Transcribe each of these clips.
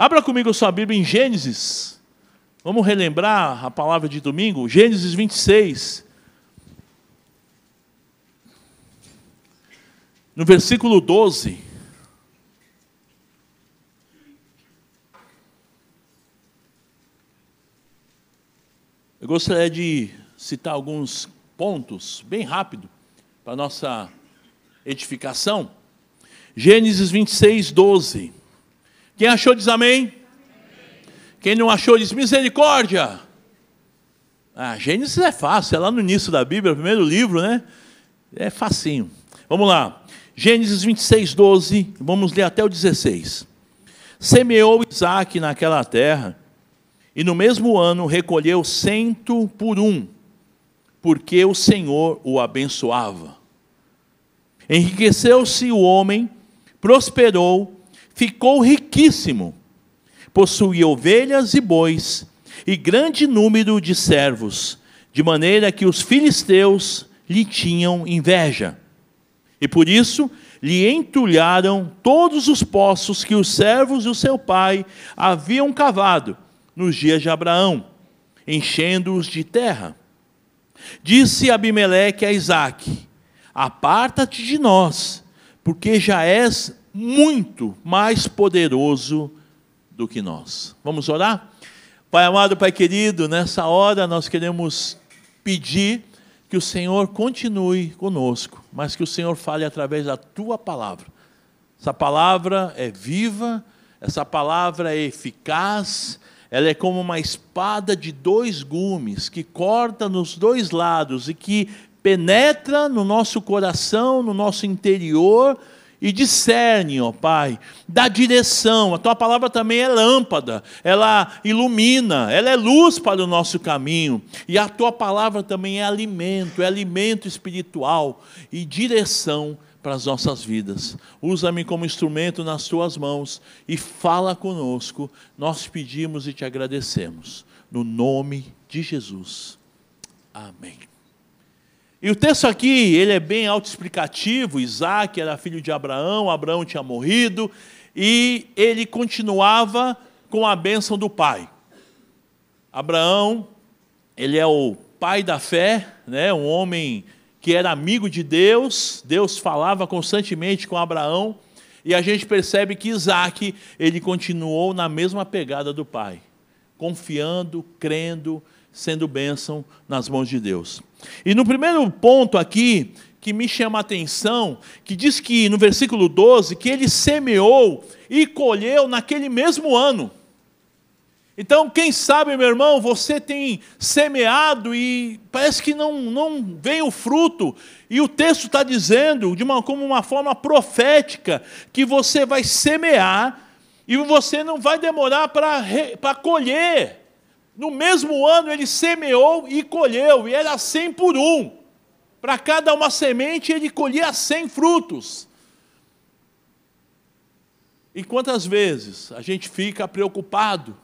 Abra comigo a sua Bíblia em Gênesis. Vamos relembrar a palavra de domingo? Gênesis 26. No versículo 12. Eu gostaria de citar alguns pontos, bem rápido, para nossa edificação. Gênesis 26, 12. Quem achou diz amém? Quem não achou diz misericórdia. Ah, Gênesis é fácil, é lá no início da Bíblia, o primeiro livro, né? É facinho. Vamos lá. Gênesis 26, 12, vamos ler até o 16. Semeou Isaac naquela terra, e no mesmo ano recolheu cento por um, porque o Senhor o abençoava. Enriqueceu-se o homem, prosperou, ficou riquíssimo, possuía ovelhas e bois, e grande número de servos, de maneira que os filisteus lhe tinham inveja. E por isso lhe entulharam todos os poços que os servos do seu pai haviam cavado nos dias de Abraão, enchendo-os de terra. Disse Abimeleque a Isaque: Aparta-te de nós, porque já és muito mais poderoso do que nós. Vamos orar? Pai amado, Pai querido, nessa hora nós queremos pedir que o Senhor continue conosco, mas que o Senhor fale através da tua palavra. Essa palavra é viva, essa palavra é eficaz, ela é como uma espada de dois gumes que corta nos dois lados e que penetra no nosso coração, no nosso interior e discerne, ó Pai, dá direção. A tua palavra também é lâmpada, ela ilumina, ela é luz para o nosso caminho. E a tua palavra também é alimento, é alimento espiritual e direção para as nossas vidas. Usa-me como instrumento nas tuas mãos e fala conosco. Nós pedimos e te agradecemos. No nome de Jesus. Amém. E o texto aqui, ele é bem autoexplicativo. Isaac era filho de Abraão, Abraão tinha morrido, e ele continuava com a bênção do pai. Abraão, ele é o pai da fé, né? um homem que era amigo de Deus, Deus falava constantemente com Abraão, e a gente percebe que Isaac, ele continuou na mesma pegada do pai, confiando, crendo, sendo bênção nas mãos de Deus. E no primeiro ponto aqui, que me chama a atenção, que diz que no versículo 12, que ele semeou e colheu naquele mesmo ano. Então, quem sabe, meu irmão, você tem semeado e parece que não, não vem o fruto, e o texto está dizendo, de uma, como uma forma profética, que você vai semear e você não vai demorar para colher. No mesmo ano ele semeou e colheu, e era cem por um. Para cada uma semente ele colhia cem frutos. E quantas vezes a gente fica preocupado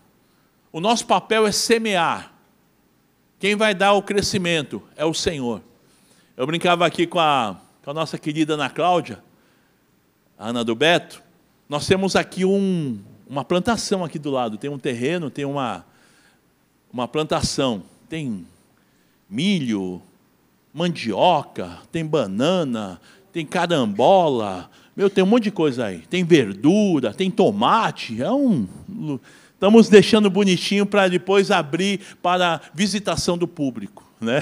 o nosso papel é semear. Quem vai dar o crescimento é o Senhor. Eu brincava aqui com a, com a nossa querida Ana Cláudia, a Ana do Beto. Nós temos aqui um, uma plantação aqui do lado. Tem um terreno, tem uma, uma plantação. Tem milho, mandioca, tem banana, tem carambola. Meu, tem um monte de coisa aí. Tem verdura, tem tomate. É um Estamos deixando bonitinho para depois abrir para visitação do público. Né?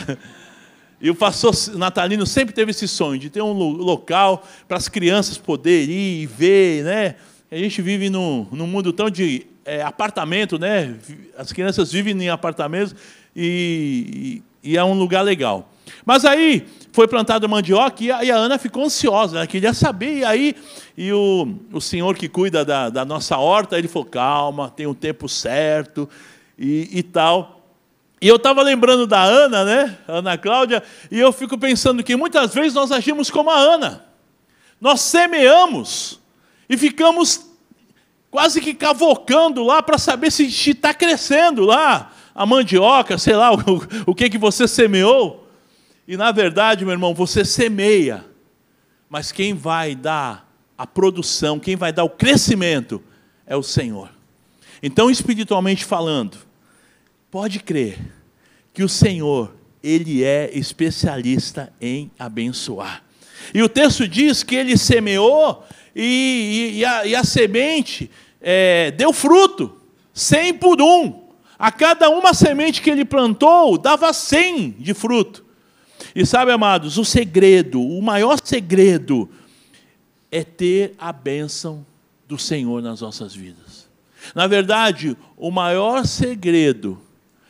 E o pastor Natalino sempre teve esse sonho de ter um local para as crianças poderem ir e ver. Né? A gente vive num, num mundo tão de é, apartamento, né? as crianças vivem em apartamentos e, e, e é um lugar legal. Mas aí foi plantada mandioca e a, e a Ana ficou ansiosa, ela queria saber. E aí e o, o senhor que cuida da, da nossa horta, ele falou: calma, tem um tempo certo e, e tal. E eu estava lembrando da Ana, né? Ana Cláudia, e eu fico pensando que muitas vezes nós agimos como a Ana. Nós semeamos e ficamos quase que cavocando lá para saber se está crescendo lá a mandioca, sei lá o, o que, que você semeou. E na verdade, meu irmão, você semeia, mas quem vai dar a produção, quem vai dar o crescimento é o Senhor. Então, espiritualmente falando, pode crer que o Senhor, Ele é especialista em abençoar. E o texto diz que ele semeou e, e, e, a, e a, semente é, deu fruto, cem por um. A cada uma semente que ele plantou, dava cem de fruto. E sabe, amados, o segredo, o maior segredo, é ter a bênção do Senhor nas nossas vidas. Na verdade, o maior segredo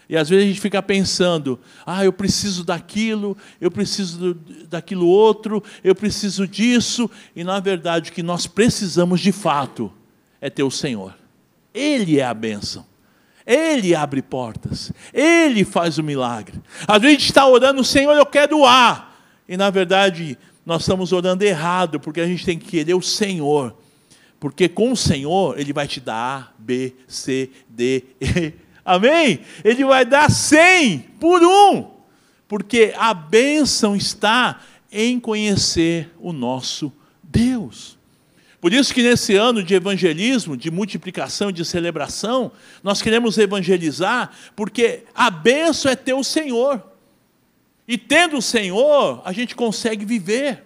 e às vezes a gente fica pensando: ah, eu preciso daquilo, eu preciso daquilo outro, eu preciso disso. E na verdade, o que nós precisamos de fato é ter o Senhor. Ele é a bênção. Ele abre portas. Ele faz o milagre. Às vezes a gente está orando, Senhor, eu quero A. E na verdade, nós estamos orando errado, porque a gente tem que querer o Senhor. Porque com o Senhor, Ele vai te dar A, B, C, D, E. Amém? Ele vai dar cem por um, porque a bênção está em conhecer o nosso Deus. Por isso que nesse ano de evangelismo, de multiplicação, de celebração, nós queremos evangelizar, porque a bênção é ter o Senhor. E tendo o Senhor, a gente consegue viver.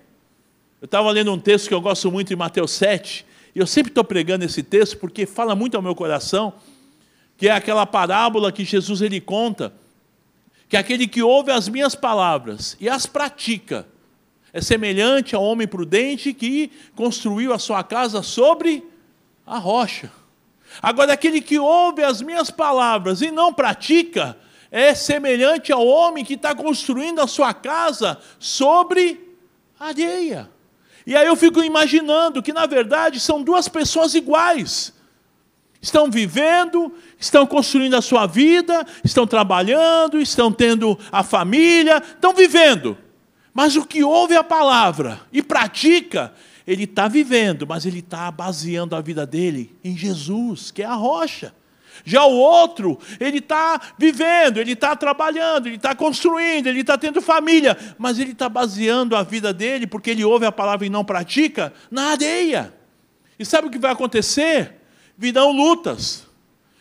Eu estava lendo um texto que eu gosto muito em Mateus 7, e eu sempre estou pregando esse texto porque fala muito ao meu coração que é aquela parábola que Jesus ele conta, que aquele que ouve as minhas palavras e as pratica, é semelhante ao homem prudente que construiu a sua casa sobre a rocha. Agora, aquele que ouve as minhas palavras e não pratica, é semelhante ao homem que está construindo a sua casa sobre areia. E aí eu fico imaginando que, na verdade, são duas pessoas iguais Estão vivendo, estão construindo a sua vida, estão trabalhando, estão tendo a família, estão vivendo. Mas o que ouve a palavra e pratica, ele está vivendo, mas ele está baseando a vida dele em Jesus, que é a rocha. Já o outro, ele está vivendo, ele está trabalhando, ele está construindo, ele está tendo família, mas ele está baseando a vida dele, porque ele ouve a palavra e não pratica, na areia. E sabe o que vai acontecer? virão lutas,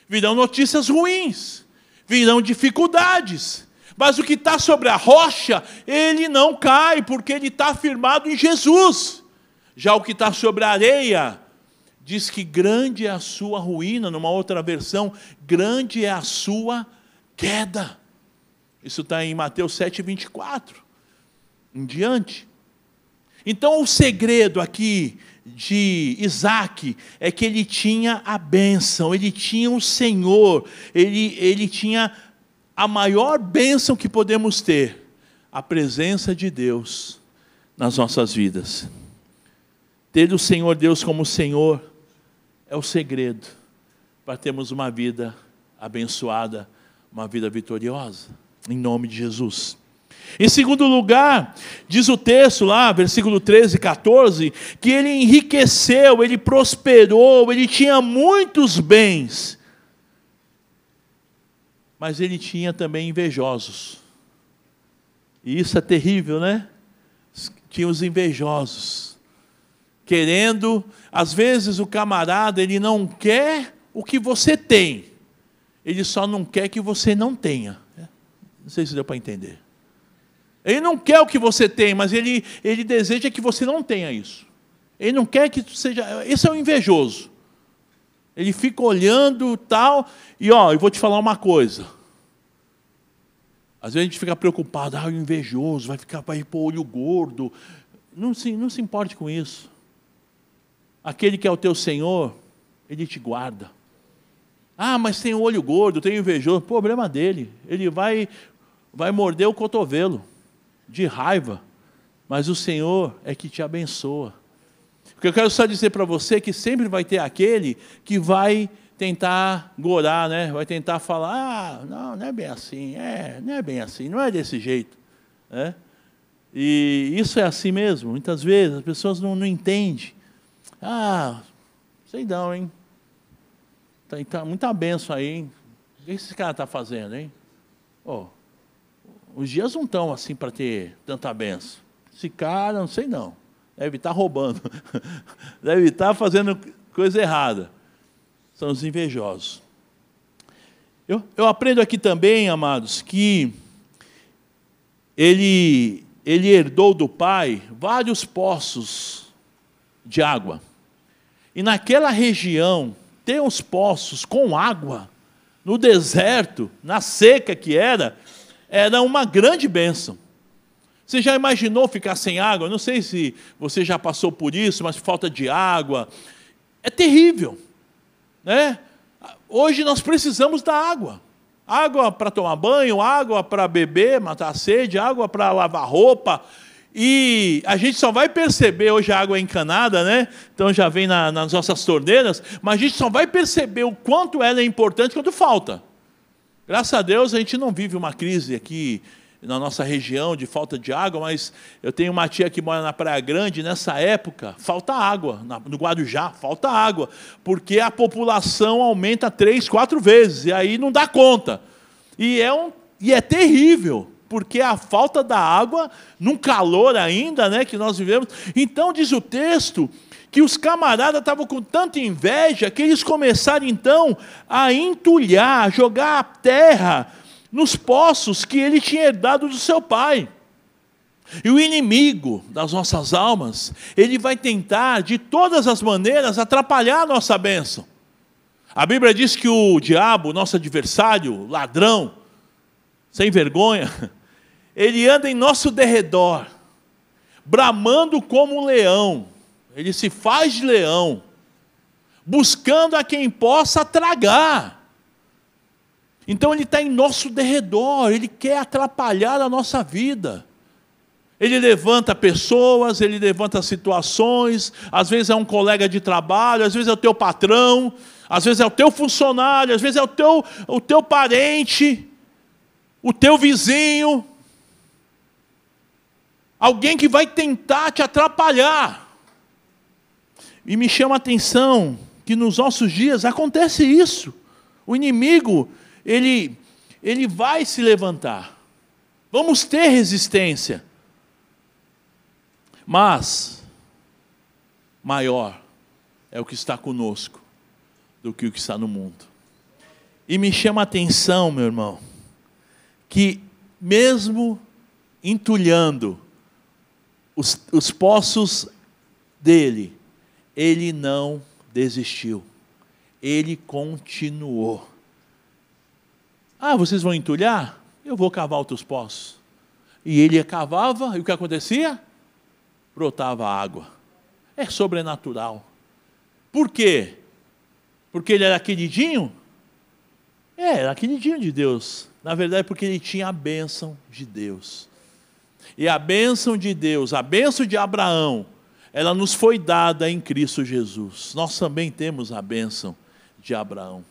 virão notícias ruins, virão dificuldades. Mas o que está sobre a rocha, ele não cai, porque ele está firmado em Jesus. Já o que está sobre a areia, diz que grande é a sua ruína, numa outra versão, grande é a sua queda. Isso está em Mateus 7, 24. Em diante. Então, o segredo aqui de Isaac é que ele tinha a bênção, ele tinha o Senhor, ele, ele tinha a maior bênção que podemos ter, a presença de Deus nas nossas vidas. Ter o Senhor Deus como Senhor é o segredo para termos uma vida abençoada, uma vida vitoriosa, em nome de Jesus. Em segundo lugar, diz o texto lá, versículo 13 e 14, que ele enriqueceu, ele prosperou, ele tinha muitos bens. Mas ele tinha também invejosos. E isso é terrível, né? Tinha os invejosos. Querendo, às vezes o camarada, ele não quer o que você tem. Ele só não quer que você não tenha. Não sei se deu para entender. Ele não quer o que você tem, mas ele, ele deseja que você não tenha isso. Ele não quer que seja. Esse é o invejoso. Ele fica olhando tal, e ó, eu vou te falar uma coisa. Às vezes a gente fica preocupado, ah, o invejoso vai ficar vai pôr olho gordo. Não se, não se importe com isso. Aquele que é o teu Senhor, ele te guarda. Ah, mas tem olho gordo, tem invejoso. Problema dele. Ele vai, vai morder o cotovelo de raiva, mas o Senhor é que te abençoa. Porque eu quero só dizer para você que sempre vai ter aquele que vai tentar gorar, né? vai tentar falar, ah, não, não é bem assim, é, não é bem assim, não é desse jeito. Né? E isso é assim mesmo, muitas vezes as pessoas não, não entendem. Ah, sei não, hein? Tá, tá muita benção aí, hein? O que esse cara está fazendo, hein? Oh, os dias não estão assim para ter tanta benção. Esse cara, não sei não. Deve estar tá roubando. Deve estar tá fazendo coisa errada. São os invejosos. Eu, eu aprendo aqui também, amados, que ele, ele herdou do pai vários poços de água. E naquela região, ter os poços com água, no deserto, na seca que era, era uma grande bênção. Você já imaginou ficar sem água? Não sei se você já passou por isso, mas falta de água. É terrível. Né? Hoje nós precisamos da água. Água para tomar banho, água para beber, matar a sede, água para lavar roupa. E a gente só vai perceber, hoje a água é encanada, né? Então já vem na, nas nossas torneiras, mas a gente só vai perceber o quanto ela é importante quando falta. Graças a Deus a gente não vive uma crise aqui na nossa região de falta de água, mas eu tenho uma tia que mora na Praia Grande, nessa época falta água, no Guarujá falta água, porque a população aumenta três, quatro vezes, e aí não dá conta. E é, um, e é terrível, porque a falta da água, num calor ainda né, que nós vivemos. Então, diz o texto, que os camaradas estavam com tanta inveja que eles começaram então a entulhar, a jogar a terra nos poços que ele tinha herdado do seu pai. E o inimigo das nossas almas, ele vai tentar de todas as maneiras atrapalhar a nossa bênção. A Bíblia diz que o diabo, nosso adversário, ladrão, sem vergonha, ele anda em nosso derredor, bramando como um leão, ele se faz de leão, buscando a quem possa tragar. Então ele está em nosso derredor, ele quer atrapalhar a nossa vida. Ele levanta pessoas, ele levanta situações, às vezes é um colega de trabalho, às vezes é o teu patrão, às vezes é o teu funcionário, às vezes é o teu, o teu parente, o teu vizinho. Alguém que vai tentar te atrapalhar. E me chama a atenção que nos nossos dias acontece isso. O inimigo, ele, ele vai se levantar. Vamos ter resistência. Mas, maior é o que está conosco do que o que está no mundo. E me chama a atenção, meu irmão, que mesmo entulhando os, os poços dele, ele não desistiu, ele continuou. Ah, vocês vão entulhar? Eu vou cavar outros poços. E ele cavava, e o que acontecia? Brotava água. É sobrenatural. Por quê? Porque ele era queridinho? É, era queridinho de Deus. Na verdade, porque ele tinha a bênção de Deus. E a bênção de Deus, a bênção de Abraão, ela nos foi dada em Cristo Jesus. Nós também temos a bênção de Abraão.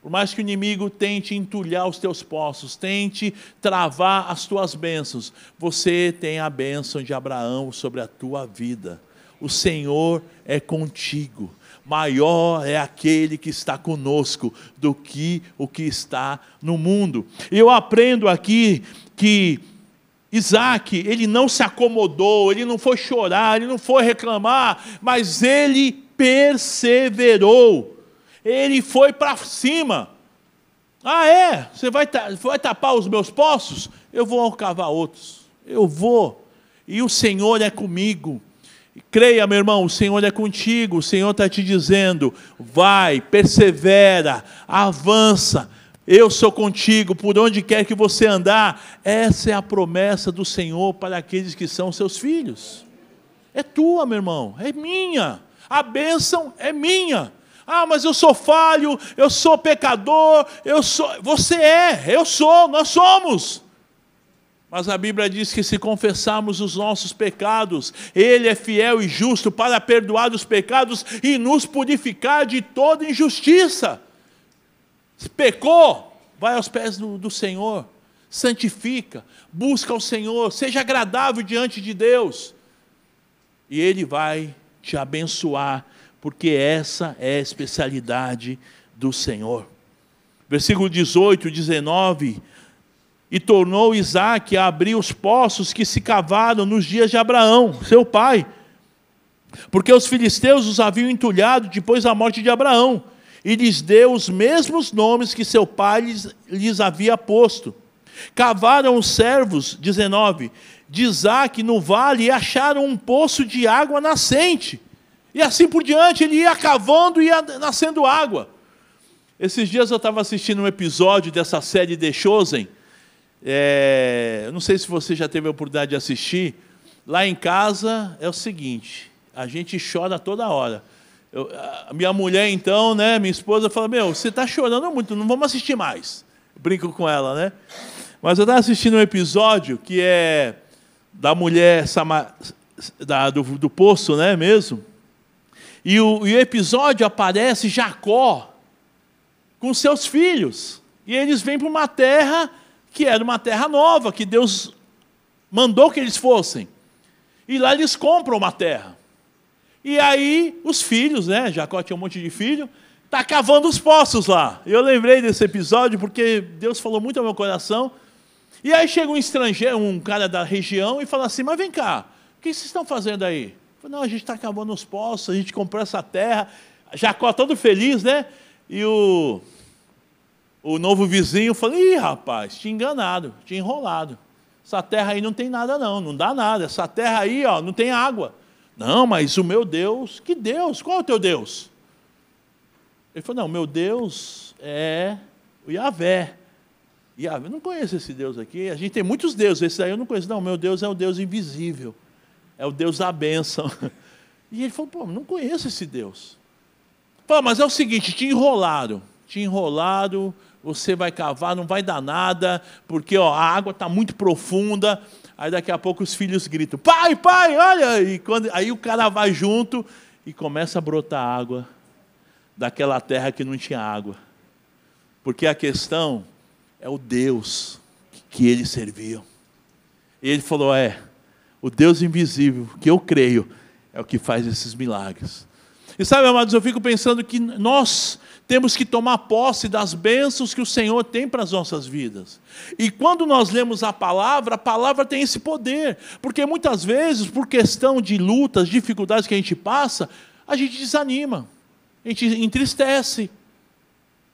Por mais que o inimigo tente entulhar os teus poços, tente travar as tuas bênçãos, você tem a bênção de Abraão sobre a tua vida. O Senhor é contigo. Maior é aquele que está conosco do que o que está no mundo. Eu aprendo aqui que Isaac, ele não se acomodou, ele não foi chorar, ele não foi reclamar, mas ele perseverou ele foi para cima. Ah, é? Você vai, vai tapar os meus poços? Eu vou cavar outros. Eu vou. E o Senhor é comigo. Creia, meu irmão, o Senhor é contigo. O Senhor está te dizendo: vai, persevera, avança. Eu sou contigo, por onde quer que você andar. Essa é a promessa do Senhor para aqueles que são seus filhos. É tua, meu irmão, é minha. A bênção é minha. Ah, mas eu sou falho, eu sou pecador, eu sou. Você é, eu sou, nós somos. Mas a Bíblia diz que se confessarmos os nossos pecados, Ele é fiel e justo para perdoar os pecados e nos purificar de toda injustiça. Se pecou, vai aos pés do, do Senhor, santifica, busca o Senhor, seja agradável diante de Deus, e Ele vai te abençoar porque essa é a especialidade do Senhor. Versículo 18, 19. E tornou Isaac a abrir os poços que se cavaram nos dias de Abraão, seu pai, porque os filisteus os haviam entulhado depois da morte de Abraão. e lhes deu os mesmos nomes que seu pai lhes, lhes havia posto. Cavaram os servos, 19, de Isaac no vale e acharam um poço de água nascente. E assim por diante, ele ia cavando e ia nascendo água. Esses dias eu estava assistindo um episódio dessa série The Chosen. É, não sei se você já teve a oportunidade de assistir. Lá em casa é o seguinte: a gente chora toda hora. Eu, minha mulher, então, né, minha esposa, fala: Meu, você está chorando muito, não vamos assistir mais. Eu brinco com ela, né? Mas eu estava assistindo um episódio que é da mulher da, do, do poço, né, mesmo? E o, e o episódio aparece Jacó com seus filhos. E eles vêm para uma terra que era uma terra nova, que Deus mandou que eles fossem. E lá eles compram uma terra. E aí os filhos, né? Jacó tinha um monte de filho, tá cavando os poços lá. Eu lembrei desse episódio porque Deus falou muito ao meu coração. E aí chega um estrangeiro, um cara da região, e fala assim: Mas vem cá, o que vocês estão fazendo aí? Falo, Não, a gente está cavando os poços, a gente comprou essa terra. Jacó todo feliz, né? E o, o novo vizinho falou: Ih, rapaz, tinha enganado, tinha enrolado. Essa terra aí não tem nada, não, não dá nada. Essa terra aí, ó, não tem água. Não, mas o meu Deus, que Deus? Qual é o teu Deus? Ele falou: Não, meu Deus é o Yahvé. Yahvé, não conheço esse Deus aqui. A gente tem muitos deuses, esse daí eu não conheço. Não, meu Deus é o Deus invisível. É o Deus da bênção. E ele falou: Pô, não conheço esse Deus. Falou, mas é o seguinte: te enrolaram. Te enrolaram, você vai cavar, não vai dar nada, porque ó, a água está muito profunda. Aí daqui a pouco os filhos gritam: Pai, pai, olha! E quando, aí o cara vai junto e começa a brotar água daquela terra que não tinha água. Porque a questão é o Deus que eles serviam. E ele falou: É, o Deus invisível, que eu creio, é o que faz esses milagres. E sabe, amados, eu fico pensando que nós temos que tomar posse das bênçãos que o Senhor tem para as nossas vidas. E quando nós lemos a palavra, a palavra tem esse poder, porque muitas vezes, por questão de lutas, dificuldades que a gente passa, a gente desanima, a gente entristece,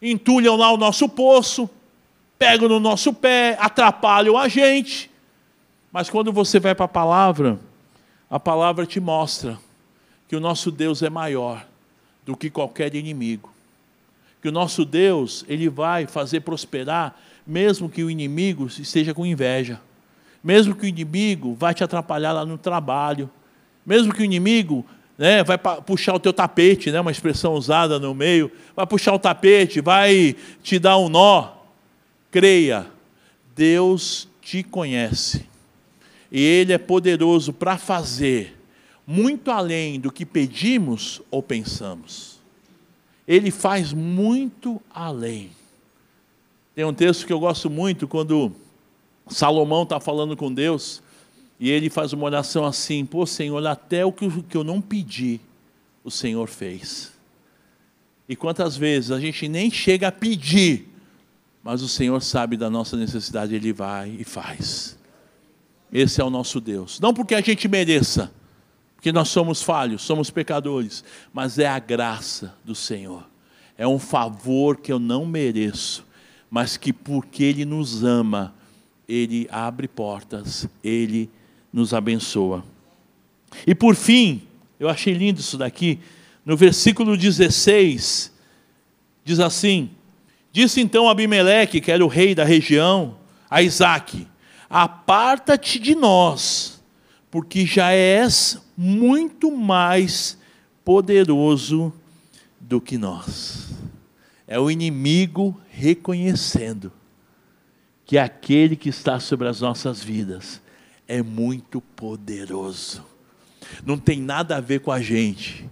entulham lá o nosso poço, pegam no nosso pé, atrapalham a gente. Mas quando você vai para a palavra, a palavra te mostra que o nosso Deus é maior do que qualquer inimigo. Que o nosso Deus, ele vai fazer prosperar, mesmo que o inimigo esteja com inveja. Mesmo que o inimigo vai te atrapalhar lá no trabalho. Mesmo que o inimigo né, vai puxar o teu tapete, né, uma expressão usada no meio, vai puxar o tapete, vai te dar um nó. Creia, Deus te conhece. E Ele é poderoso para fazer muito além do que pedimos ou pensamos. Ele faz muito além. Tem um texto que eu gosto muito quando Salomão está falando com Deus e ele faz uma oração assim: Pô, Senhor, até o que eu não pedi, o Senhor fez. E quantas vezes a gente nem chega a pedir, mas o Senhor sabe da nossa necessidade, Ele vai e faz. Esse é o nosso Deus. Não porque a gente mereça, que nós somos falhos, somos pecadores, mas é a graça do Senhor. É um favor que eu não mereço, mas que porque Ele nos ama, Ele abre portas, Ele nos abençoa. E por fim, eu achei lindo isso daqui, no versículo 16, diz assim: Disse então Abimeleque, que era o rei da região, a Isaac: Aparta-te de nós porque já és muito mais poderoso do que nós. É o inimigo reconhecendo que aquele que está sobre as nossas vidas é muito poderoso. Não tem nada a ver com a gente.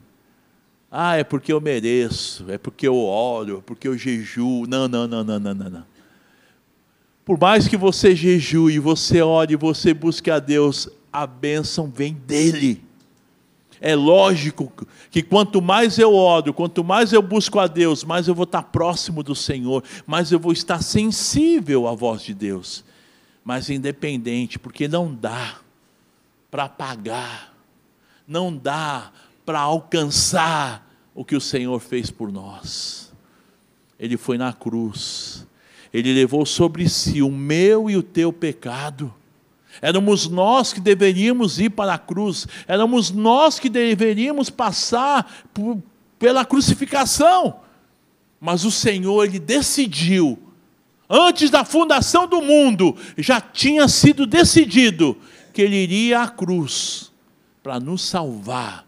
Ah, é porque eu mereço, é porque eu oro, é porque eu jejuo. Não, não, não, não, não, não, não. Por mais que você jejue, você ore, você busque a Deus, a bênção vem dele. É lógico que quanto mais eu oro, quanto mais eu busco a Deus, mais eu vou estar próximo do Senhor, mais eu vou estar sensível à voz de Deus. Mas independente, porque não dá para pagar, não dá para alcançar o que o Senhor fez por nós. ele foi na cruz. Ele levou sobre si o meu e o teu pecado. Éramos nós que deveríamos ir para a cruz, éramos nós que deveríamos passar por, pela crucificação. Mas o Senhor, Ele decidiu, antes da fundação do mundo, já tinha sido decidido que Ele iria à cruz para nos salvar,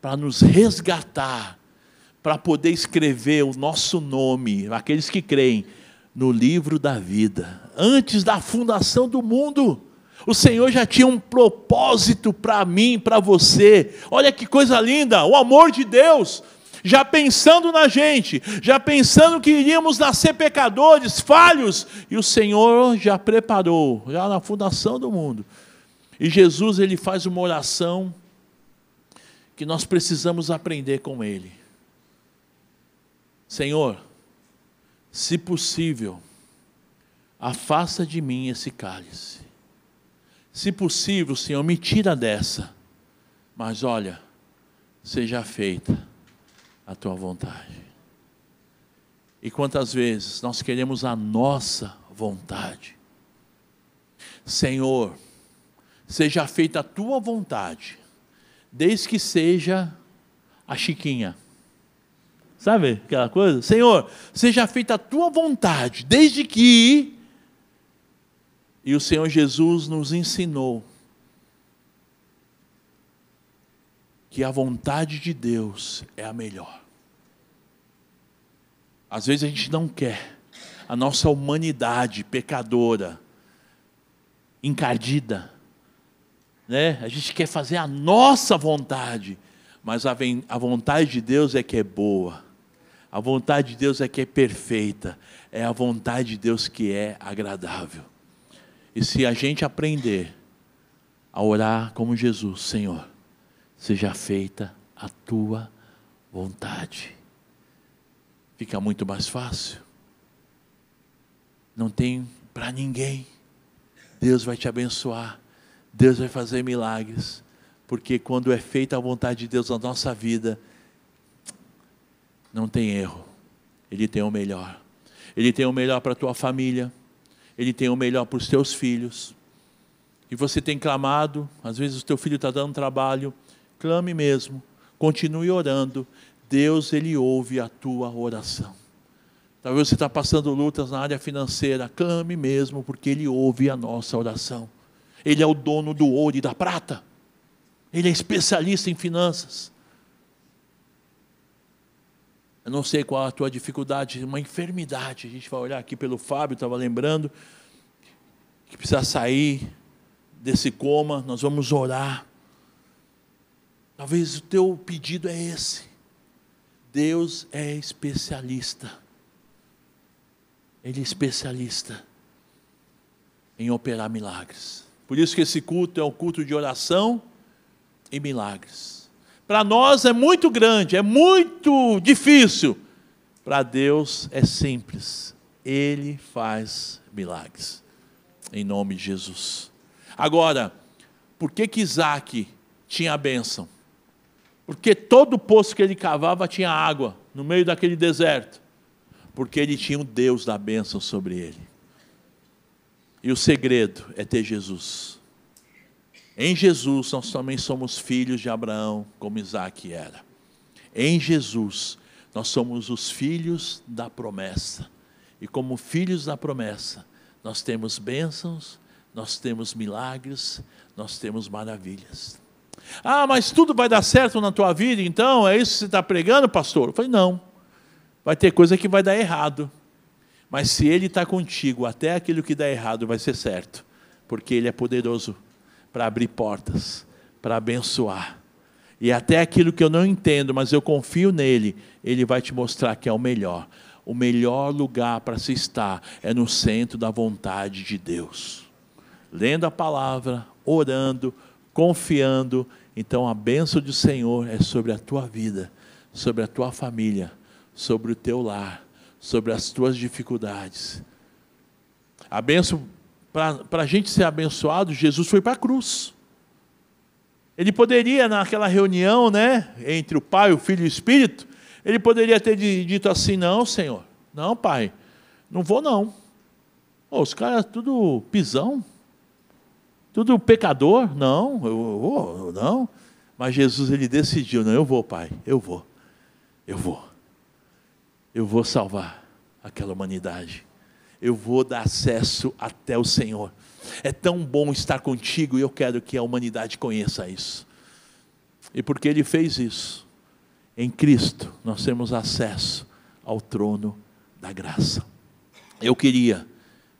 para nos resgatar, para poder escrever o nosso nome, aqueles que creem, no livro da vida, antes da fundação do mundo. O Senhor já tinha um propósito para mim, para você. Olha que coisa linda, o amor de Deus. Já pensando na gente, já pensando que iríamos nascer pecadores, falhos, e o Senhor já preparou, já na fundação do mundo. E Jesus ele faz uma oração que nós precisamos aprender com ele. Senhor, se possível, afasta de mim esse cálice. Se possível, Senhor, me tira dessa. Mas olha, seja feita a tua vontade. E quantas vezes nós queremos a nossa vontade? Senhor, seja feita a tua vontade, desde que seja a Chiquinha. Sabe aquela coisa? Senhor, seja feita a tua vontade, desde que e o Senhor Jesus nos ensinou que a vontade de Deus é a melhor. Às vezes a gente não quer, a nossa humanidade pecadora, encardida, né? a gente quer fazer a nossa vontade, mas a, a vontade de Deus é que é boa, a vontade de Deus é que é perfeita, é a vontade de Deus que é agradável. E se a gente aprender a orar como Jesus, Senhor, seja feita a tua vontade, fica muito mais fácil. Não tem para ninguém. Deus vai te abençoar. Deus vai fazer milagres. Porque quando é feita a vontade de Deus na nossa vida, não tem erro. Ele tem o melhor. Ele tem o melhor para a tua família. Ele tem o melhor para os teus filhos. E você tem clamado, às vezes o teu filho está dando trabalho, clame mesmo, continue orando. Deus, Ele ouve a tua oração. Talvez você está passando lutas na área financeira, clame mesmo, porque Ele ouve a nossa oração. Ele é o dono do ouro e da prata. Ele é especialista em finanças. Eu não sei qual a tua dificuldade, uma enfermidade. A gente vai olhar aqui pelo Fábio, estava lembrando, que precisa sair desse coma. Nós vamos orar. Talvez o teu pedido é esse. Deus é especialista. Ele é especialista em operar milagres. Por isso que esse culto é um culto de oração e milagres. Para nós é muito grande, é muito difícil. Para Deus é simples. Ele faz milagres. Em nome de Jesus. Agora, por que que Isaac tinha a bênção? Porque todo poço que ele cavava tinha água no meio daquele deserto. Porque ele tinha um Deus da bênção sobre ele. E o segredo é ter Jesus. Em Jesus, nós também somos filhos de Abraão, como Isaac era. Em Jesus, nós somos os filhos da promessa. E como filhos da promessa, nós temos bênçãos, nós temos milagres, nós temos maravilhas. Ah, mas tudo vai dar certo na tua vida, então? É isso que você está pregando, pastor? Eu falei, não. Vai ter coisa que vai dar errado. Mas se Ele está contigo, até aquilo que dá errado vai ser certo, porque Ele é poderoso para abrir portas, para abençoar. E até aquilo que eu não entendo, mas eu confio nele, ele vai te mostrar que é o melhor. O melhor lugar para se estar é no centro da vontade de Deus. Lendo a palavra, orando, confiando. Então a bênção do Senhor é sobre a tua vida, sobre a tua família, sobre o teu lar, sobre as tuas dificuldades. A bênção para a gente ser abençoado, Jesus foi para a cruz. Ele poderia, naquela reunião, né, entre o Pai, o Filho e o Espírito, ele poderia ter dito assim: Não, Senhor, Não, pai, não vou não. Oh, os caras tudo pisão, tudo pecador. Não, eu vou, não. Mas Jesus ele decidiu, não, eu vou, pai, eu vou, eu vou, eu vou salvar aquela humanidade, eu vou dar acesso até o Senhor. É tão bom estar contigo e eu quero que a humanidade conheça isso. E porque Ele fez isso, em Cristo nós temos acesso ao trono da graça. Eu queria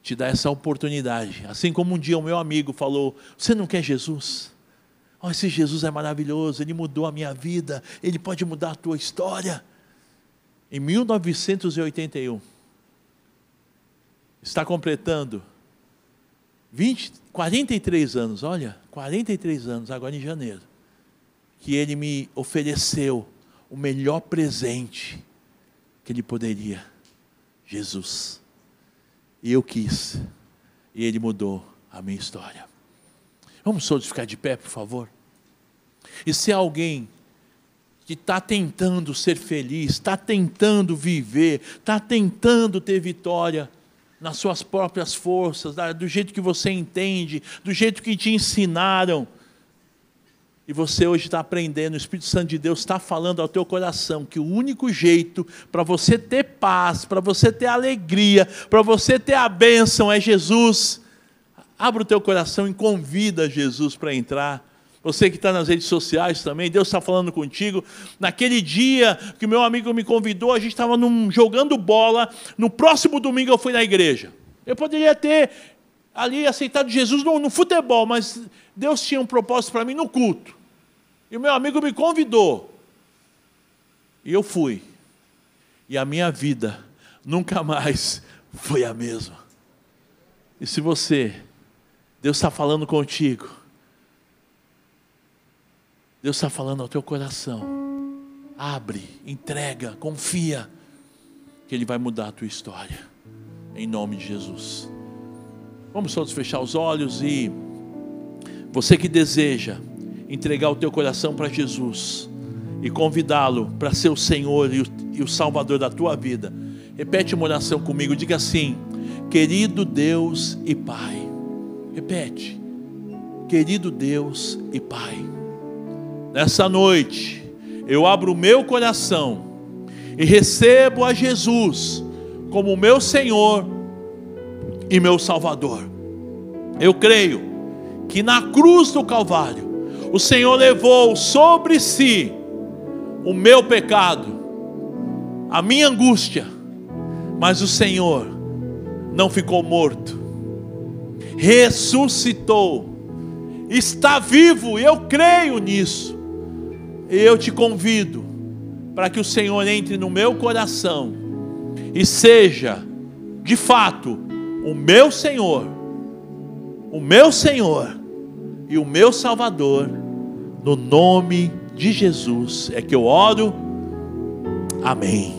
te dar essa oportunidade, assim como um dia o meu amigo falou: Você não quer Jesus? Oh, esse Jesus é maravilhoso, ele mudou a minha vida, ele pode mudar a tua história. Em 1981, está completando 20, 43 anos, olha, 43 anos, agora em janeiro, que ele me ofereceu o melhor presente que ele poderia: Jesus. E eu quis, e ele mudou a minha história. Vamos todos ficar de pé, por favor. E se alguém que está tentando ser feliz, está tentando viver, está tentando ter vitória, nas suas próprias forças, do jeito que você entende, do jeito que te ensinaram. E você hoje está aprendendo, o Espírito Santo de Deus está falando ao teu coração que o único jeito para você ter paz, para você ter alegria, para você ter a bênção é Jesus. Abra o teu coração e convida Jesus para entrar. Você que está nas redes sociais também, Deus está falando contigo. Naquele dia que meu amigo me convidou, a gente estava jogando bola. No próximo domingo eu fui na igreja. Eu poderia ter ali aceitado Jesus no, no futebol, mas Deus tinha um propósito para mim no culto. E o meu amigo me convidou. E eu fui. E a minha vida nunca mais foi a mesma. E se você, Deus está falando contigo, Deus está falando ao teu coração. Abre, entrega, confia, que Ele vai mudar a tua história. Em nome de Jesus. Vamos todos fechar os olhos e você que deseja entregar o teu coração para Jesus e convidá-lo para ser o Senhor e o, e o Salvador da tua vida, repete uma oração comigo, diga assim: Querido Deus e Pai, repete, querido Deus e Pai nessa noite, eu abro o meu coração e recebo a Jesus como meu Senhor e meu Salvador. Eu creio que na cruz do Calvário, o Senhor levou sobre si o meu pecado, a minha angústia, mas o Senhor não ficou morto, ressuscitou, está vivo, e eu creio nisso eu te convido para que o Senhor entre no meu coração e seja, de fato, o meu Senhor, o meu Senhor e o meu Salvador, no nome de Jesus é que eu oro. Amém.